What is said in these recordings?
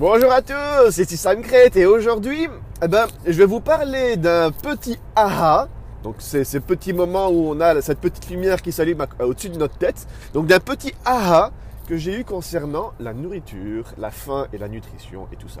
Bonjour à tous, c'est Sam et aujourd'hui, eh ben, je vais vous parler d'un petit aha. Donc c'est ces petits moments où on a cette petite lumière qui s'allume au-dessus de notre tête. Donc d'un petit aha que j'ai eu concernant la nourriture, la faim et la nutrition et tout ça.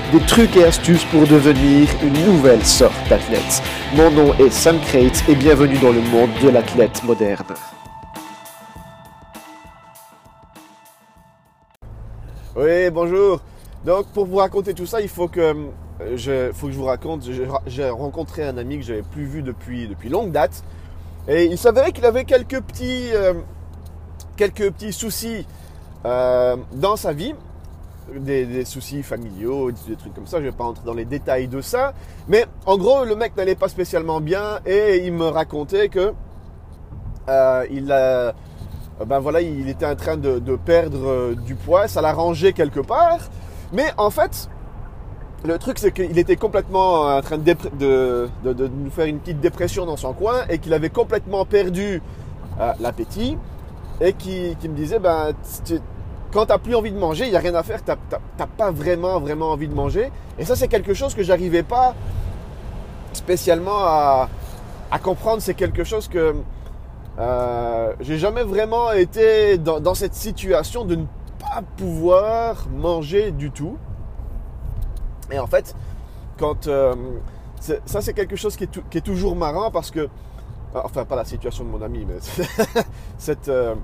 des trucs et astuces pour devenir une nouvelle sorte d'athlète. Mon nom est Sam Crate et bienvenue dans le monde de l'athlète moderne. Oui, bonjour. Donc pour vous raconter tout ça, il faut que euh, je, faut que je vous raconte. J'ai rencontré un ami que j'avais plus vu depuis, depuis longue date. Et il s'avérait qu'il avait quelques petits, euh, quelques petits soucis euh, dans sa vie des, soucis familiaux, des trucs comme ça. Je vais pas entrer dans les détails de ça. Mais en gros, le mec n'allait pas spécialement bien et il me racontait que euh, il a, ben voilà, il était en train de, perdre euh, du poids. Ça l'arrangeait quelque part. Mais en fait, le truc, c'est qu'il était complètement en train de, nous faire une petite dépression dans son coin et qu'il avait complètement perdu euh, l'appétit et qui, me disait, ben, quand tu n'as plus envie de manger, il n'y a rien à faire, tu n'as pas vraiment, vraiment envie de manger. Et ça, c'est quelque chose que j'arrivais pas spécialement à, comprendre. C'est quelque chose que euh, j'ai jamais vraiment été dans, cette situation de ne pas pouvoir manger du tout. Et en fait, quand euh, ça, c'est quelque chose qui est, toujours marrant parce que, enfin, pas la situation de mon ami, mais cette euh,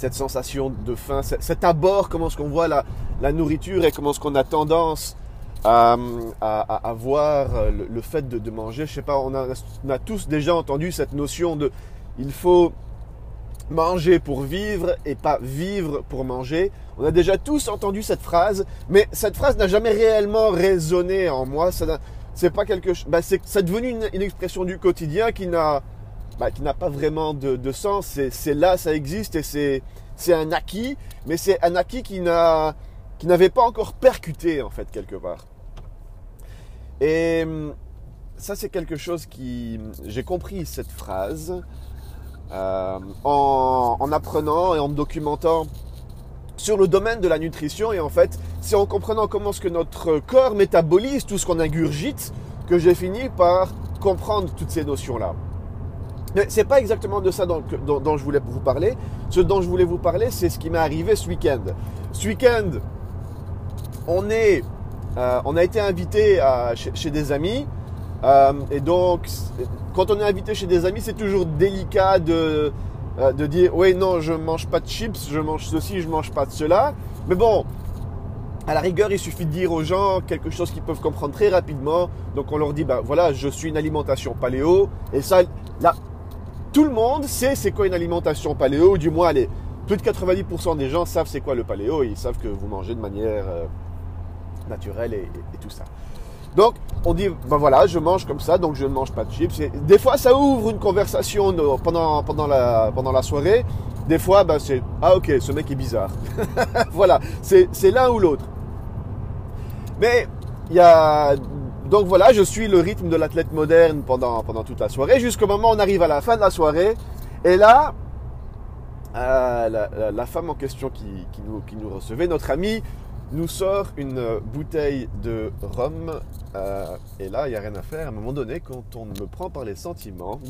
cette sensation de faim, cet abord, comment est-ce qu'on voit la, nourriture et comment est-ce qu'on a tendance à, à, voir le, fait de, manger? Je sais pas, on a, tous déjà entendu cette notion de il faut manger pour vivre et pas vivre pour manger. On a déjà tous entendu cette phrase, mais cette phrase n'a jamais réellement résonné en moi. C'est pas quelque. Bah, c'est devenu une expression du quotidien qui n'a bah, qui n'a pas vraiment de, sens. C'est là, ça existe et c'est un acquis, mais c'est un acquis qui n'avait pas encore percuté en fait quelque part. Et hum, ça c'est quelque chose qui j'ai compris cette phrase euh, en, apprenant et en me documentant sur le domaine de la nutrition et en fait c'est en comprenant comment ce que notre corps métabolise tout ce qu'on ingurgite que j'ai fini par comprendre toutes ces notions là. Mais c'est pas exactement de ça dont, je voulais vous parler. Ce dont je voulais vous parler, c'est ce qui m'est arrivé ce week-end. Ce week-end, on est, euh, on a été invité chez, des amis. Euh, et donc, quand on est invité chez des amis, c'est toujours délicat de, euh, de dire, oui, non, je mange pas de chips, je mange ceci, je mange pas de cela. Mais bon, à la rigueur, il suffit de dire aux gens quelque chose qu'ils peuvent comprendre très rapidement. Donc on leur dit, ben voilà, je suis une alimentation paléo. Et ça, là, tout le monde sait c'est quoi une alimentation paléo, ou du moins, allez, plus de 90% des gens savent c'est quoi le paléo, et ils savent que vous mangez de manière euh, naturelle et, tout ça. Donc, on dit, ben voilà, je mange comme ça, donc je ne mange pas de chips. des fois, ça ouvre une conversation pendant, pendant, la, pendant la soirée. Des fois, ben c'est, ah ok, ce mec est bizarre. voilà, c'est l'un ou l'autre. Mais il y a donc voilà, je suis le rythme de l'athlète moderne pendant, toute la soirée, jusqu'au moment où on arrive à la fin de la soirée. Et là, euh, la, femme en question qui, nous, qui, nous, recevait, notre amie, nous sort une bouteille de rhum. Euh, et là, il n'y a rien à faire. À un moment donné, quand on me prend par les sentiments.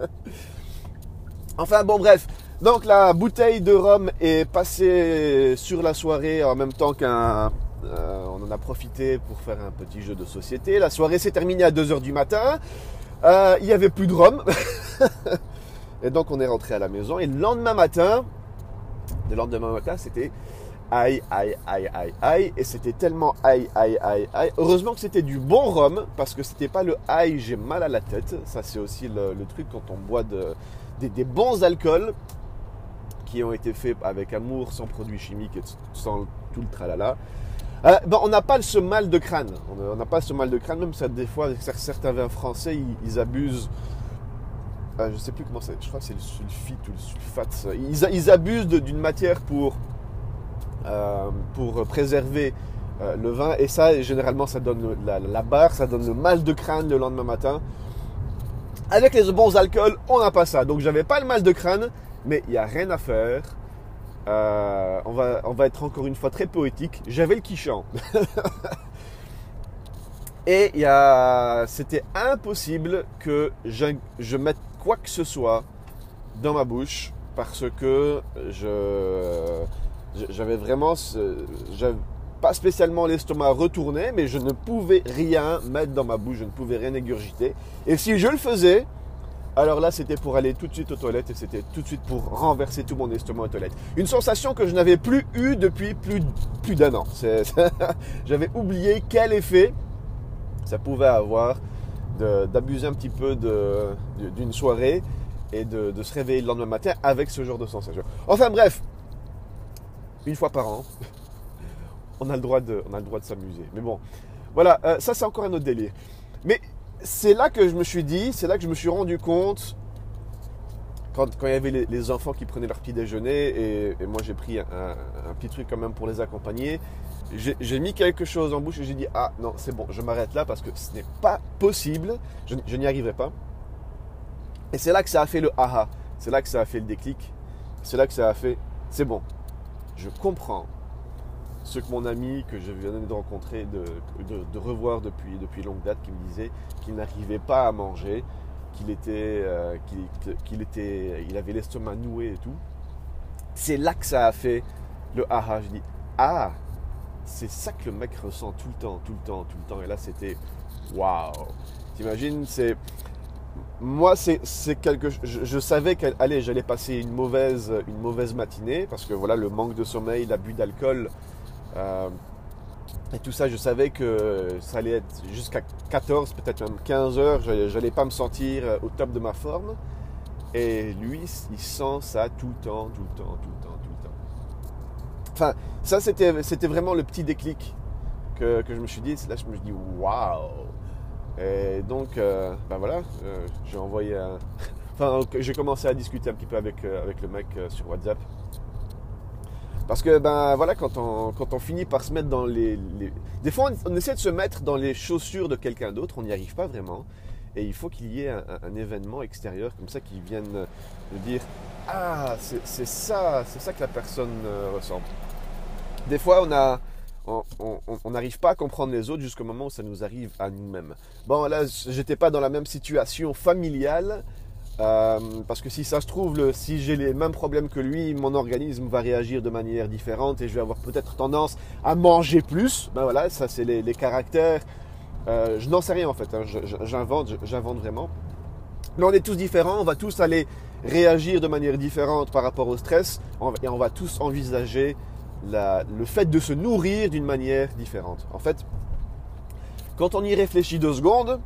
enfin bon, bref. Donc la bouteille de rhum est passée sur la soirée en même temps qu'un euh, on en a profité pour faire un petit jeu de société. La soirée s'est terminée à 2h du matin. Euh, il n'y avait plus de rhum. et donc on est rentré à la maison. Et le lendemain matin, le lendemain matin, c'était aïe, aïe, aïe, aïe, aïe. Et c'était tellement aïe, aïe, aïe, aïe. Heureusement que c'était du bon rhum, parce que c'était pas le aïe, j'ai mal à la tête. Ça, c'est aussi le, truc quand on boit des, bons alcools qui ont été faits avec amour, sans produits chimiques et sans tout le tralala. Euh, ben, on n'a pas ce mal de crâne. On n'a pas ce mal de crâne, même ça, des fois, certains vins français, ils, abusent. Euh, je sais plus comment. Je crois que c'est le sulfite ou le sulfate. Ils, abusent d'une matière pour, euh, pour préserver le vin. Et ça, généralement, ça donne la, barre, ça donne le mal de crâne le lendemain matin. Avec les bons alcools, on n'a pas ça. Donc, j'avais pas le mal de crâne, mais il n'y a rien à faire. Euh, on, va, on va être encore une fois très poétique. J'avais le quichant. Et c'était impossible que je, mette quoi que ce soit dans ma bouche parce que je, j'avais vraiment, pas spécialement l'estomac retourné, mais je ne pouvais rien mettre dans ma bouche, je ne pouvais rien égurgiter. Et si je le faisais, alors là, c'était pour aller tout de suite aux toilettes et c'était tout de suite pour renverser tout mon estomac aux toilettes. Une sensation que je n'avais plus eue depuis plus, plus d'un an. J'avais oublié quel effet ça pouvait avoir d'abuser un petit peu d'une soirée et de, se réveiller le lendemain matin avec ce genre de sensation. Enfin bref, une fois par an, on a le droit de, on a le droit de s'amuser. Mais bon, voilà, euh, ça c'est encore un autre délire. C'est là que je me suis dit, c'est là que je me suis rendu compte, quand, il y avait les, enfants qui prenaient leur petit déjeuner, et, moi j'ai pris un, petit truc quand même pour les accompagner, j'ai mis quelque chose en bouche et j'ai dit, ah non, c'est bon, je m'arrête là parce que ce n'est pas possible, je, je n'y arriverai pas. Et c'est là que ça a fait le aha, c'est là que ça a fait le déclic, c'est là que ça a fait, c'est bon, je comprends ce que mon ami que je venais de rencontrer, de, revoir depuis, depuis longue date, qui me disait qu'il n'arrivait pas à manger, qu'il était, euh, qu'il, était, il avait l'estomac noué et tout. C'est là que ça a fait le aha. Je dis ah, c'est ça que le mec ressent tout le temps, tout le temps, tout le temps. Et là, c'était waouh. T'imagines, c'est moi, c'est quelque je, je savais qu'allez, j'allais passer une mauvaise, une mauvaise matinée parce que voilà, le manque de sommeil, l'abus d'alcool euh, et tout ça, je savais que ça allait être jusqu'à 14, peut-être même 15 heures. Je n'allais pas me sentir euh, au top de ma forme. Et lui, il sent ça tout le temps, tout le temps, tout le temps, tout le temps. Enfin, ça, c'était vraiment le petit déclic que, je me suis dit. Là, je me suis dit, waouh! Et donc, euh, ben voilà, j'ai envoyé enfin, j'ai commencé à discuter un petit peu avec, avec le mec sur WhatsApp. Parce que ben voilà, quand on, quand on finit par se mettre dans les, Des fois, on, essaie de se mettre dans les chaussures de quelqu'un d'autre, on n'y arrive pas vraiment. Et il faut qu'il y ait un, événement extérieur comme ça qui vienne nous dire Ah, c'est ça, c'est ça que la personne euh, ressent. Des fois, on a on n'arrive pas à comprendre les autres jusqu'au moment où ça nous arrive à nous-mêmes. Bon, là, j'étais pas dans la même situation familiale, euh, parce que si ça se trouve, si j'ai les mêmes problèmes que lui, mon organisme va réagir de manière différente et je vais avoir peut-être tendance à manger plus. Ben voilà, ça c'est les, caractères. Euh, je n'en sais rien en fait, hein. j'invente, j'invente vraiment. Mais on est tous différents, on va tous aller réagir de manière différente par rapport au stress et on va tous envisager le fait de se nourrir d'une manière différente. En fait, quand on y réfléchit deux secondes,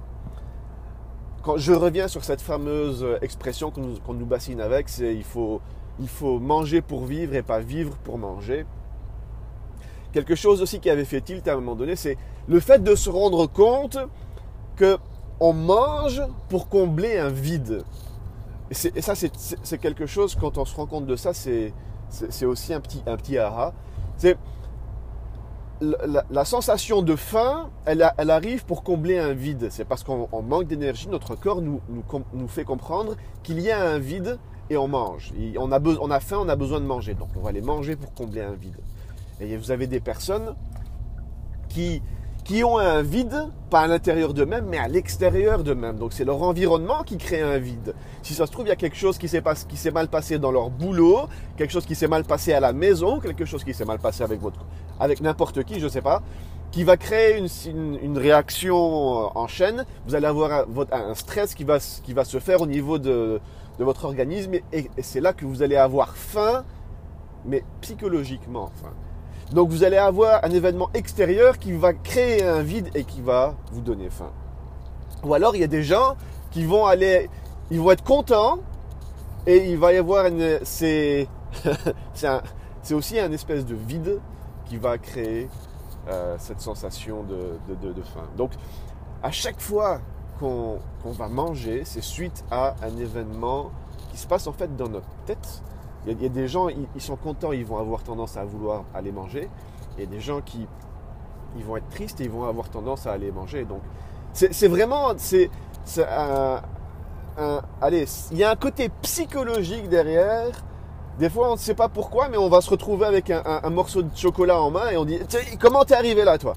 quand je reviens sur cette fameuse expression qu'on nous, bassine avec, c'est il faut, il faut manger pour vivre et pas vivre pour manger. Quelque chose aussi qui avait fait tilt à un moment donné, c'est le fait de se rendre compte que on mange pour combler un vide. Et, ça, c'est quelque chose, quand on se rend compte de ça, c'est aussi un petit, un petit aha. C'est la, sensation de faim, elle, arrive pour combler un vide. C'est parce qu'on manque d'énergie, notre corps nous, fait comprendre qu'il y a un vide et on mange. on, a faim, on a besoin de manger. Donc on va aller manger pour combler un vide. Et vous avez des personnes qui qui ont un vide, pas à l'intérieur d'eux-mêmes, mais à l'extérieur d'eux-mêmes. Donc c'est leur environnement qui crée un vide. Si ça se trouve, il y a quelque chose qui s'est, mal passé dans leur boulot, quelque chose qui s'est mal passé à la maison, quelque chose qui s'est mal passé avec, votre, avec n'importe qui, je ne sais pas, qui va créer une, réaction en chaîne. Vous allez avoir un, stress qui va, qui va se faire au niveau de, votre organisme et, c'est là que vous allez avoir faim, mais psychologiquement. Enfin, donc vous allez avoir un événement extérieur qui va créer un vide et qui va vous donner faim. Ou alors il y a des gens qui vont aller, ils vont être contents et il va y avoir une, c'est, c'est aussi un espèce de vide qui va créer euh, cette sensation de, faim. Donc, à chaque fois qu'on va manger, c'est suite à un événement qui se passe en fait dans notre tête. Il y a, des gens, ils, sont contents, ils vont avoir tendance à vouloir aller manger. Il y a des gens qui ils vont être tristes ils vont avoir tendance à aller manger. Donc, c'est vraiment, c'est un, allez, il y a un côté psychologique derrière. Des fois, on ne sait pas pourquoi, mais on va se retrouver avec un, morceau de chocolat en main et on dit Comment t'es arrivé là, toi?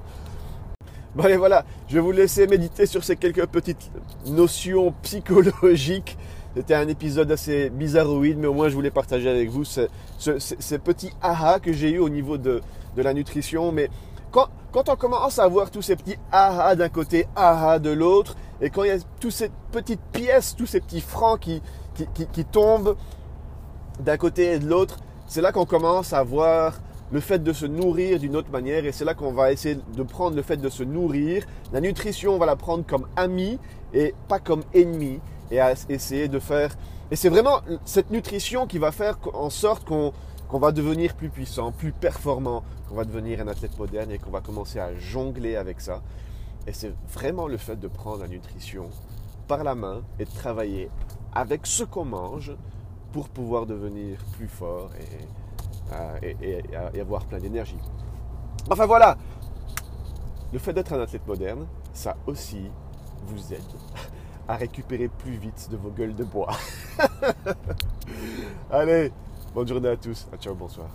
Bon, allez, voilà, je vais vous laisser méditer sur ces quelques petites notions psychologiques. C'était un épisode assez bizarroïde, mais au moins je voulais partager avec vous ces, petits aha que j'ai eu au niveau de, de la nutrition. Mais quand, quand on commence à voir tous ces petits aha d'un côté, aha de l'autre, et quand il y a toutes ces petites pièces, tous ces petits francs qui, qui, tombent d'un côté et de l'autre, c'est là qu'on commence à voir le fait de se nourrir d'une autre manière et c'est là qu'on va essayer de prendre le fait de se nourrir. La nutrition, on va la prendre comme ami et pas comme ennemi et à essayer de faire. Et c'est vraiment cette nutrition qui va faire en sorte qu'on qu'on va devenir plus puissant, plus performant, qu'on va devenir un athlète moderne et qu'on va commencer à jongler avec ça. Et c'est vraiment le fait de prendre la nutrition par la main et de travailler avec ce qu'on mange pour pouvoir devenir plus fort et, et avoir plein d'énergie. Enfin voilà, le fait d'être un athlète moderne, ça aussi vous aide à récupérer plus vite de vos gueules de bois. Allez, bonne journée à tous. Ciao, bonsoir.